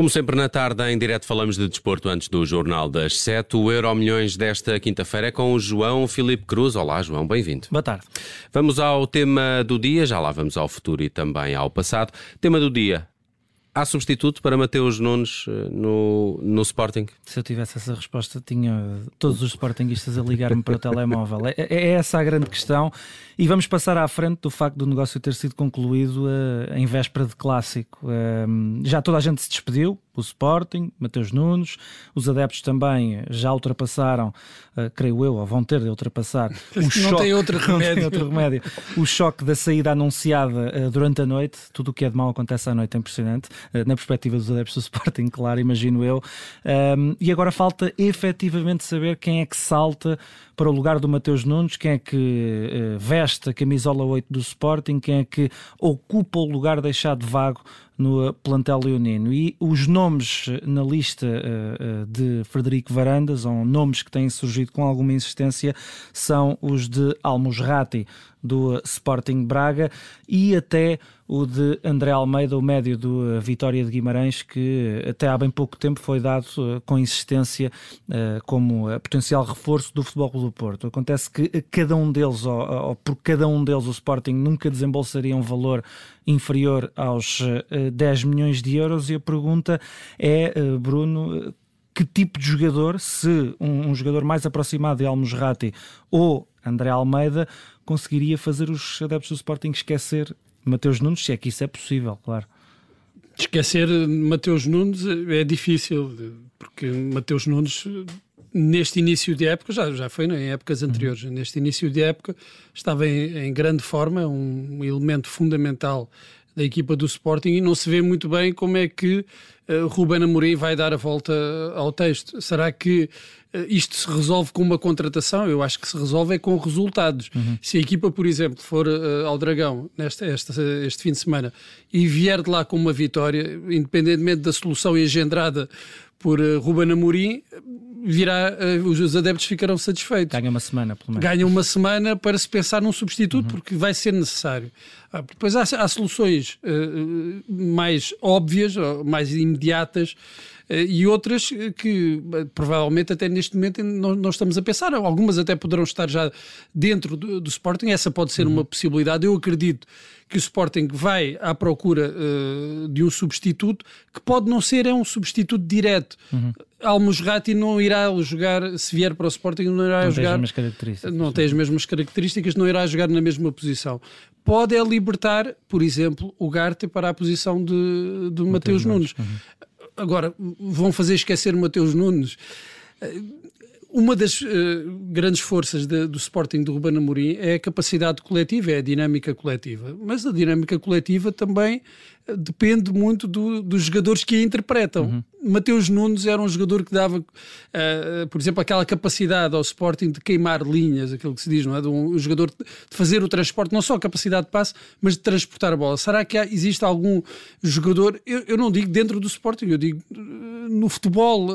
Como sempre, na tarde, em direto, falamos de desporto antes do Jornal das Sete. O Euro Milhões desta quinta-feira é com o João Filipe Cruz. Olá, João, bem-vindo. Boa tarde. Vamos ao tema do dia, já lá vamos ao futuro e também ao passado. Tema do dia: Há substituto para Mateus Nunes eh, no, no Sporting? Se eu tivesse essa resposta, tinha todos os Sportingistas a ligar-me para o telemóvel. É, é, essa a grande questão. E vamos passar à frente do facto do negócio ter sido concluído uh, em véspera de clássico. Uh, já toda a gente se despediu, o Sporting, Mateus Nunes, os adeptos também já ultrapassaram, uh, creio eu, ou vão ter de ultrapassar o não choque. Tem outro remédio. tem outro remédio. o choque da saída anunciada uh, durante a noite. Tudo o que é de mal acontece à noite, é impressionante. Uh, na perspectiva dos adeptos do Sporting, claro, imagino eu. Um, e agora falta efetivamente saber quem é que salta para o lugar do Mateus Nunes, quem é que veste a camisola 8 do Sporting, quem é que ocupa o lugar deixado vago no plantel leonino. E os nomes na lista uh, de Frederico Varandas, ou nomes que têm surgido com alguma insistência, são os de Almusrati, do Sporting Braga, e até o de André Almeida, o médio do Vitória de Guimarães, que até há bem pouco tempo foi dado uh, com insistência como potencial reforço do Futebol Clube do Porto. Acontece que cada um deles, ou, por cada um deles, o Sporting nunca desembolsaria um valor inferior aos 10 milhões de euros, e a pergunta é, Bruno, que tipo de jogador, se um, um jogador mais aproximado de Almusrati ou André Almeida, conseguiria fazer os adeptos do Sporting esquecer Mateus Nunes, se é que isso é possível, claro. Esquecer Mateus Nunes é difícil, porque Mateus Nunes neste início de época, já, já foi em épocas anteriores, uhum. neste início de época estava em, em grande forma, um elemento fundamental da equipa do Sporting e não se vê muito bem como é que uh, Ruben Amorim vai dar a volta ao texto. Será que uh, isto se resolve com uma contratação? Eu acho que se resolve é com resultados. Uhum. Se a equipa, por exemplo, for uh, ao Dragão nesta, esta, este fim de semana e vier de lá com uma vitória, independentemente da solução engendrada por uh, Ruben Amorim, virá, uh, os adeptos ficarão satisfeitos. Ganha uma semana, pelo menos. Ganha uma semana para se pensar num substituto, uhum. porque vai ser necessário. Ah, depois há, há soluções uh, mais óbvias, mais imediatas, e outras que provavelmente até neste momento não, não, estamos a pensar. Algumas até poderão estar já dentro do, do Sporting, essa pode ser uhum. uma possibilidade. Eu acredito que o Sporting vai à procura uh, de um substituto que pode não ser é um substituto direto. Uhum. Almusrati não irá jogar, se vier para o Sporting, não irá não jogar. Tem as características. Não tem as mesmas características, não irá jogar na mesma posição. Pode é libertar, por exemplo, o Garte para a posição de, de Mateus Nunes. Nunes. Uhum. Agora, vão fazer esquecer Mateus Nunes uma das uh, grandes forças de, do Sporting do Ruben Amorim é a capacidade coletiva, é a dinâmica coletiva. Mas a dinâmica coletiva também depende muito do, dos jogadores que a interpretam. Uhum. Mateus Nunes era um jogador que dava, uh, por exemplo, aquela capacidade ao Sporting de queimar linhas, aquilo que se diz, não é? De um, um jogador de fazer o transporte, não só a capacidade de passe, mas de transportar a bola. Será que há, existe algum jogador, eu, eu, não digo dentro do Sporting, eu digo uh, no futebol uh,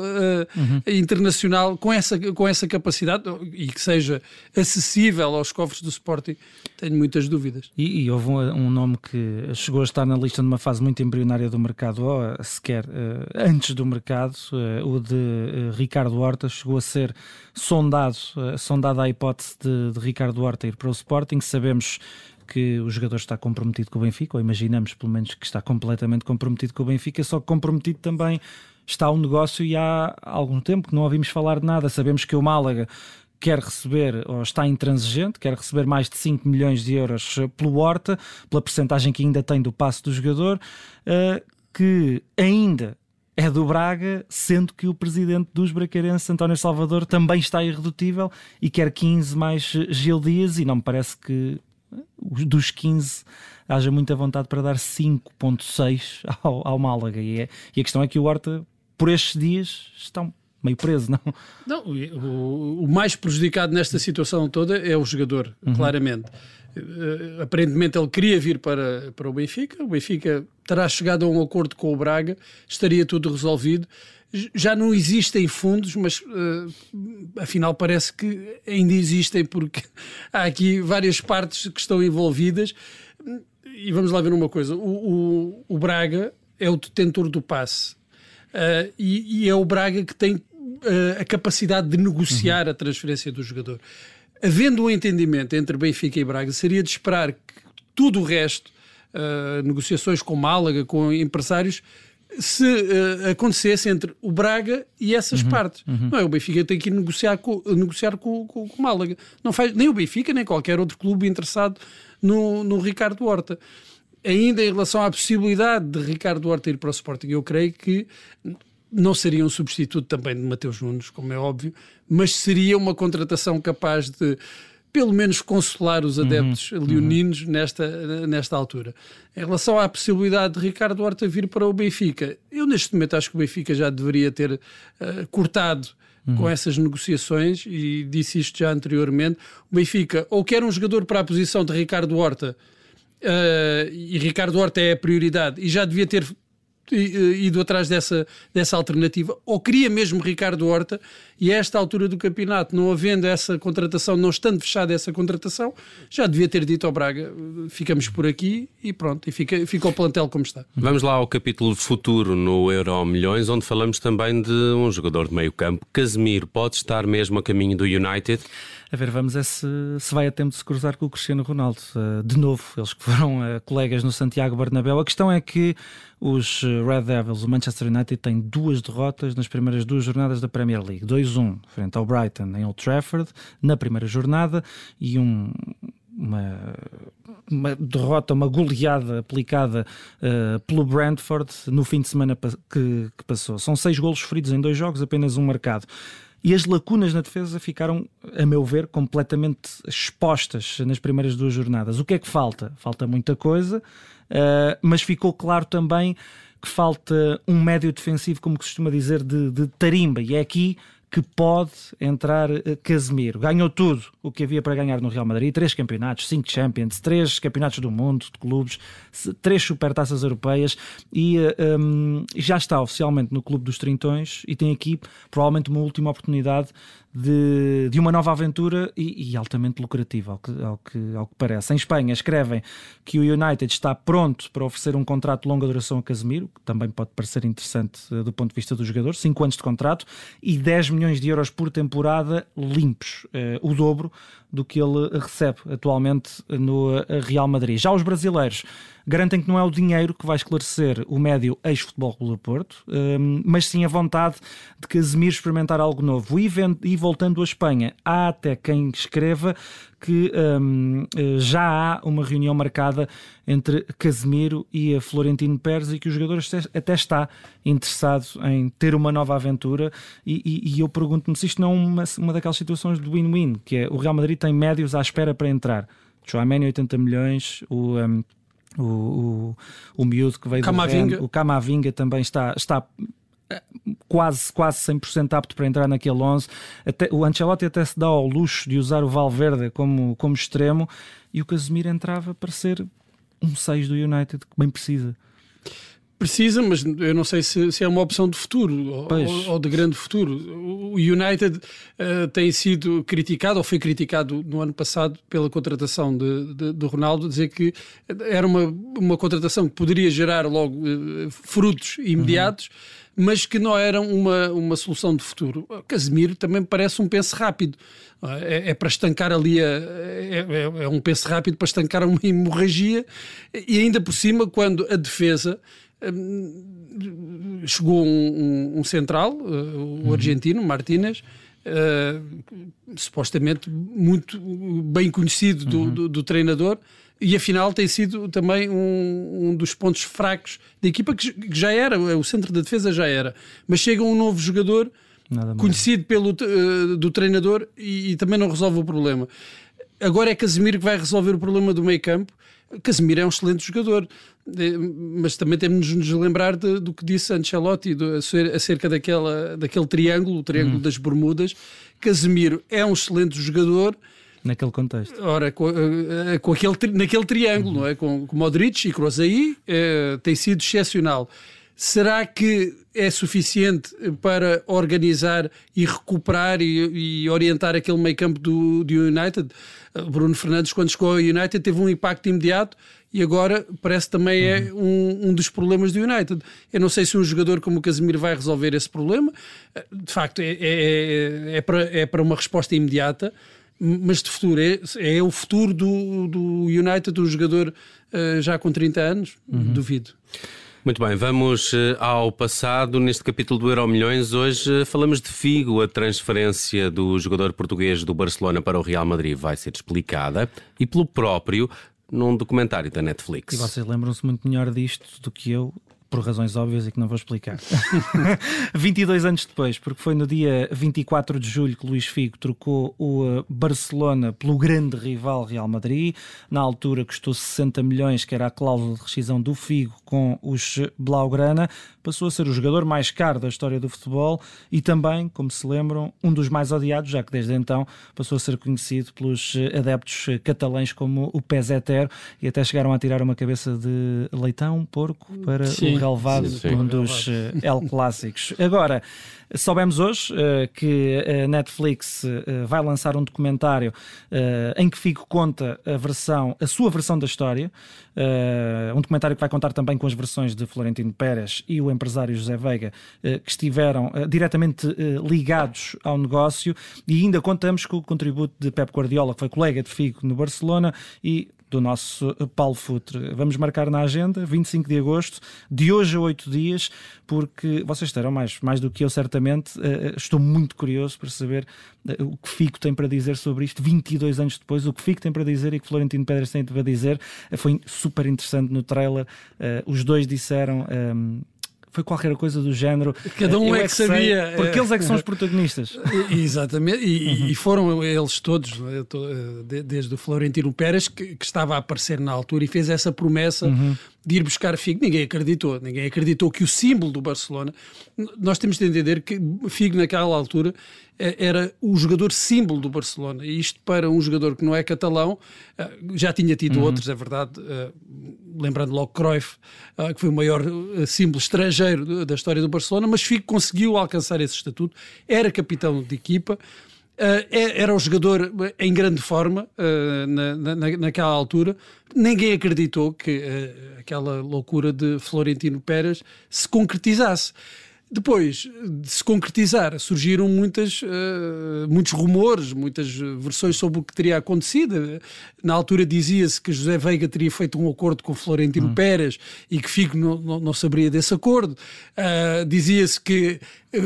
uhum. internacional, com essa, com essa capacidade e que seja acessível aos cofres do Sporting? Tenho muitas dúvidas. E, e houve um, um nome que chegou a estar na lista de uma fase muito embrionária do mercado, ou sequer uh, antes do mercado, uh, o de Ricardo Horta chegou a ser sondado, sondada a hipótese de, de, Ricardo Horta ir para o Sporting. Sabemos que o jogador está comprometido com o Benfica, ou imaginamos pelo menos que está completamente comprometido com o Benfica, só que comprometido também está o negócio e há algum tempo que não ouvimos falar de nada. Sabemos que o Málaga quer receber, ou está intransigente, quer receber mais de 5 milhões de euros pelo Horta, pela percentagem que ainda tem do passe do jogador, uh, que ainda é do Braga, sendo que o presidente dos Bracarenses, António Salvador, também está irredutível e quer 15 mais Gil Dias, e não me parece que dos 15 haja muita vontade para dar 5.6 ao, ao Málaga. E, é, e a questão é que o Horta, por estes dias, estão meio preso, não? Não, o, o mais prejudicado nesta situação toda é o jogador, uhum. claramente. Uh, aparentemente ele queria vir para, para o Benfica, o Benfica terá chegado a um acordo com o Braga, estaria tudo resolvido. Já não existem fundos, mas uh, afinal parece que ainda existem, porque há aqui várias partes que estão envolvidas. E vamos lá ver uma coisa: o, o, o Braga é o detentor do passe Uh, e, e, é o Braga que tem a capacidade de negociar uhum. a transferência do jogador. Havendo um entendimento entre Benfica e Braga, seria de esperar que tudo o resto, uh, negociações com Málaga, com empresários, se uh, acontecesse entre o Braga e essas uhum, partes. Uhum. Não é? O Benfica tem que ir negociar com, negociar com, com, com o Málaga. Não faz, nem o Benfica, nem qualquer outro clube interessado no, no Ricardo Horta. Ainda em relação à possibilidade de Ricardo Horta ir para o Sporting, eu creio que não seria um substituto também de Mateus Nunes, como é óbvio, mas seria uma contratação capaz de pelo menos consolar os adeptos uhum, leoninos uhum. nesta, nesta altura. Em relação à possibilidade de Ricardo Horta vir para o Benfica, eu neste momento acho que o Benfica já deveria ter uh, cortado uhum. com essas negociações e disse isto já anteriormente. O Benfica ou quer um jogador para a posição de Ricardo Horta uh, e Ricardo Horta é a prioridade e já devia ter ido atrás dessa, dessa alternativa, ou queria mesmo Ricardo Horta, e a esta altura do campeonato, não havendo essa contratação, não estando fechada essa contratação, já devia ter dito ao Braga: ficamos por aqui e pronto, e fica, fica o plantel como está. Vamos lá ao capítulo futuro no Euro Milhões, onde falamos também de um jogador de meio campo. Casemiro pode estar mesmo a caminho do United? A ver, vamos é se, se vai a tempo de se cruzar com o Cristiano Ronaldo. Uh, de novo, eles que foram uh, colegas no Santiago Bernabéu. A questão é que os eh, Red Devils, o Manchester United, tem duas derrotas nas primeiras duas jornadas da Premier League. 2-1 frente ao Brighton em Old Trafford, na primeira jornada, e um, uma, uma, derrota, uma goleada aplicada uh, pelo Brentford no fim de semana que, que, passou. São seis golos feridos em dois jogos, apenas um marcado. E as lacunas na defesa ficaram, a meu ver, completamente expostas nas primeiras duas jornadas. O que é que falta? Falta muita coisa, uh, mas ficou claro também que falta um médio defensivo, como costuma dizer, de, de tarimba. E é aqui que pode entrar eh, Casemiro. Ganhou tudo o que havia para ganhar no Real Madrid: três campeonatos, cinco Champions, três campeonatos do mundo de clubes, três supertaças europeias e um, eh, já está oficialmente no Clube dos Trintões e tem aqui provavelmente uma última oportunidade de, de uma nova aventura e, e altamente lucrativa, ao que, ao, que, ao que parece. Em Espanha escrevem que o United está pronto para oferecer um contrato de longa duração a Casemiro, que também pode parecer interessante uh, do ponto de vista do jogador, 5 anos de contrato e 10 milhões de euros por temporada limpos, uh, o dobro do que ele recebe atualmente no eh, Real Madrid. Já os brasileiros garantem que não é o dinheiro que vai esclarecer o médio ex-futebol do Porto, ehm, mas sim a vontade de Casemiro experimentar algo novo. E, voltando à Espanha, há até quem escreva que um, eh, já há uma reunião marcada entre Casemiro e a Florentino Pérez e que o jogador até está interessado em ter uma nova aventura e, e, e eu pergunto-me se isto não é uma, uma daquelas situações de win-win, que é o Real Madrid tem médios à espera para entrar. Chouameni 80 milhões, o, um, o, o, o miúdo que veio Camavinga. do Ren, o Camavinga também está, está quase, quase 100% apto para entrar naquele 11. Até, o Ancelotti até se dá ao luxo de usar o Valverde como, como extremo e o Casemiro entrava para ser um 6 do United que bem precisa. Precisa, mas eu não sei se, se é uma opção de futuro ou, ou, de grande futuro. O United uh, tem sido criticado, ou foi criticado no ano passado pela contratação de, de, de Ronaldo, dizer que era uma, uma contratação que poderia gerar logo uh, frutos imediatos. Uhum mas que não eram uma, uma solução de futuro. Casemiro também parece um penso rápido. É, é para estancar ali, a, é, é, é, um penso rápido para estancar uma hemorragia e ainda por cima quando a defesa hum, chegou um, um, um central, uh, o uhum. argentino, Martínez, uh, supostamente muito bem conhecido do, uhum. do, do treinador, e afinal tem sido também um, um dos pontos fracos da equipa que, que, já era, o centro da defesa já era, mas chega um novo jogador conhecido pelo uh, do treinador e, e, também não resolve o problema. Agora é Casemiro que vai resolver o problema do meio campo. Casemiro é um excelente jogador, eh, mas também temos de nos lembrar de, do que disse Ancelotti do, acerca daquela, daquele triângulo, o triângulo hum. das Bermudas. Casemiro é um excelente jogador, naquele contexto. Ora, com, uh, com aquele, naquele triângulo, uhum. não é? Com, com Modric e Kroos aí, uh, tem sido excepcional. Será que é suficiente para organizar e recuperar e, e orientar aquele meio campo do, do United? Bruno Fernandes, quando chegou ao United, teve um impacto imediato e agora parece também é um, um, dos problemas do United. Eu não sei se um jogador como o Casemiro vai resolver esse problema. De facto, é, é, é, é para, é para uma resposta imediata mas de futuro. É, é o futuro do, do United, do jogador uh, já com 30 anos? Uhum. Duvido. Muito bem, vamos eh, ao passado. Neste capítulo do Euro Milhões, hoje eh, falamos de Figo. A transferência do jogador português do Barcelona para o Real Madrid vai ser explicada e pelo próprio num documentário da Netflix. E vocês lembram-se muito melhor disto do que eu por razões óbvias e que não vou explicar. 22 anos depois, porque foi no dia 24 de julho que Luís Figo trocou o uh, Barcelona pelo grande rival Real Madrid. Na altura custou 60 milhões, que era a cláusula de rescisão do Figo com os Blaugrana. Passou a ser o jogador mais caro da história do futebol e também, como se lembram, um dos mais odiados, já que desde então passou a ser conhecido pelos uh, adeptos uh, catalães como o Peseter e até chegaram a tirar uma cabeça de leitão, porco, para Sim. o relevado sim, sim. um dos uh, El Clássicos. Agora, soubemos hoje uh, que a Netflix uh, vai lançar um documentário em que Figo conta a versão, a sua versão da história, um documentário que vai contar também com as versões de Florentino Pérez e o empresário José Veiga, que estiveram diretamente ligados ao negócio, e ainda contamos com o contributo de Pep Guardiola, que foi colega de Figo no Barcelona e do nosso Paulo Futre. Vamos marcar na agenda, 25 de agosto, de hoje a oito dias, porque vocês terão mais, mais do que eu, certamente. Estou muito curioso para saber o que Fico tem para dizer sobre isto, 22 anos depois, o que Fico tem para dizer e que Florentino Pedras tem para dizer. Foi super interessante no trailer. os dois disseram. Um, foi qualquer coisa do género. Cada um é, é que sabia. Porque eles é que são os protagonistas. Exatamente, e, uhum. e foram eles todos, desde o Florentino Pérez, que, que, estava a aparecer na altura e fez essa promessa uhum. De ir buscar Figo. Ninguém acreditou, ninguém acreditou que o símbolo do Barcelona. Nós temos de entender que Figo, naquela altura, é, era o jogador símbolo do Barcelona. E isto para um jogador que não é catalão, eh, já tinha tido uhum. outros, é verdade, eh, lembrando logo Cruyff, eh, que foi o maior símbolo estrangeiro da história do Barcelona, mas Figo conseguiu alcançar esse estatuto, era capitão de equipa. Era um jogador em grande forma na, na, naquela altura. Ninguém acreditou que aquela loucura de Florentino Pérez se concretizasse. Depois de se concretizar, surgiram muitas, uh, muitos rumores, muitas versões sobre o que teria acontecido. Na altura dizia-se que José Veiga teria feito um acordo com Florentino hum. Pérez e que Figo não, não, não saberia desse acordo. Uh, dizia-se que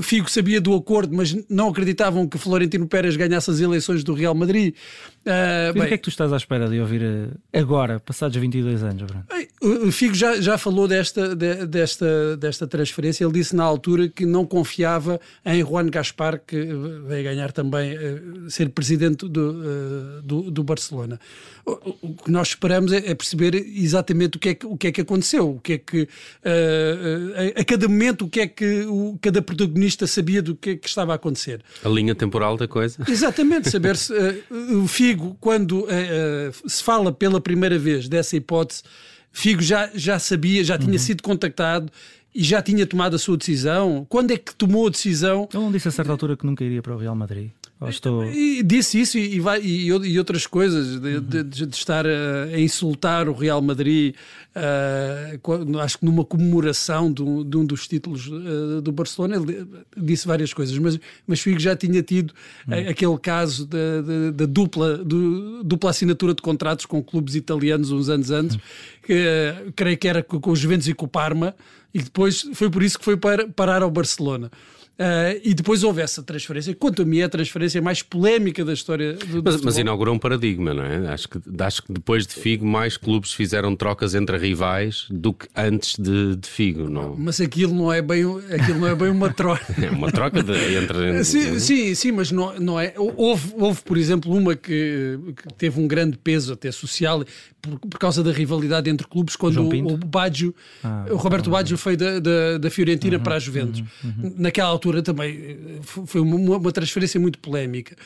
Figo sabia do acordo, mas não acreditavam que Florentino Pérez ganhasse as eleições do Real Madrid. Uh, bem, o que é que tu estás à espera de ouvir eh, agora, passados 22 anos, Bruno? O Figo já, já falou desta, de, desta, desta transferência. Ele disse na altura que não confiava em Juan Gaspar, que veio ganhar também uh, ser presidente do, uh, do, do, Barcelona. O, o, que nós esperamos é, é, perceber exatamente o que é que, o que, é que aconteceu, o que é que a, a, cada momento o que é que o, cada protagonista sabia do que, é que estava a acontecer. A linha temporal da coisa. Exatamente, saber se o Figo Figo, quando uh, uh, se fala pela primeira vez dessa hipótese, Figo já, já sabia, já tinha uhum. sido contactado e já tinha tomado a sua decisão. Quando é que tomou a decisão? Ele não disse a certa altura que nunca iria para o Real Madrid. Estou... E disse isso e, vai, e, e outras coisas, de, de, de estar a, a, insultar o Real Madrid, uh, acho que numa comemoração de um, de um dos títulos uh, do Barcelona, ele disse várias coisas, mas, mas Figo já tinha tido uhum. aquele caso da dupla, do, dupla assinatura de contratos com clubes italianos uns anos antes, uhum. que uh, creio que era com, com os Juventus e com o Parma, e depois foi por isso que foi para, parar ao Barcelona. Uh, e depois houve essa transferência. Quanto a mim, é a transferência mais polémica da história do, mas, mas, inaugurou um paradigma, não é? Acho que, acho que depois de Figo, mais clubes fizeram trocas entre rivais do que antes de, de Figo, não? Mas aquilo não é bem, aquilo não é bem uma troca. é uma troca de, entre. sim, sim, sim, mas não, não é. Houve, houve, por exemplo, uma que, que teve um grande peso até social por, por, causa da rivalidade entre clubes, quando o, o Baggio, ah, o Roberto Baggio foi da, da, da Fiorentina uhum, para a Juventus. Uhum, uhum. Naquela altura também eh, foi uma, uma transferência muito polémica.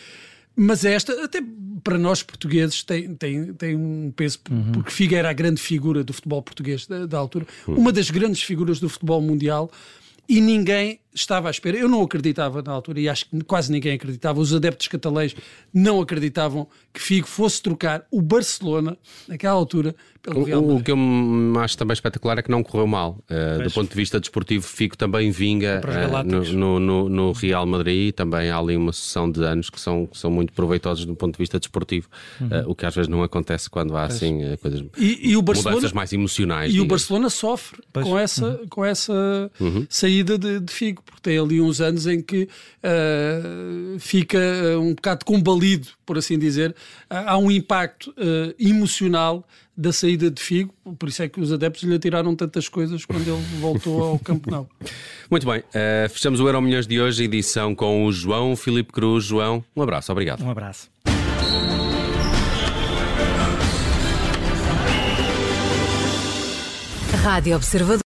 Mas esta, até para nós portugueses, tem, tem, tem um peso, uhum. porque Figo era a grande figura do futebol português da, da altura, uhum. uma das grandes figuras do futebol mundial e ninguém estava à espera. Eu não acreditava na altura e acho que quase ninguém acreditava. Os adeptos catalães não acreditavam que Figo fosse trocar o Barcelona, naquela altura, pelo Real Madrid. O, que eu acho também espetacular é que não correu mal. Uh, do ponto de vista desportivo, Figo também vinga uh, no, no, no, Real Madrid. Também há ali uma sucessão de anos que são, que são muito proveitosos do ponto de vista desportivo, uhum. uh, o que às vezes não acontece quando há assim coisas e, e o Barcelona, mudanças mais emocionais. E digamos. o Barcelona sofre com essa, uhum. com essa uhum. saída de, de Figo porque tem ali uns anos em que uh, fica uh, um bocado combalido, por assim dizer. Uh, há um impacto emocional da saída de Figo, por isso é que os adeptos lhe atiraram tantas coisas quando ele voltou ao Campo Nou. Muito bem, fechamos o Euro Milhões de hoje, edição com o João Filipe Cruz. João, um abraço, obrigado. Um abraço. Rádio Observador.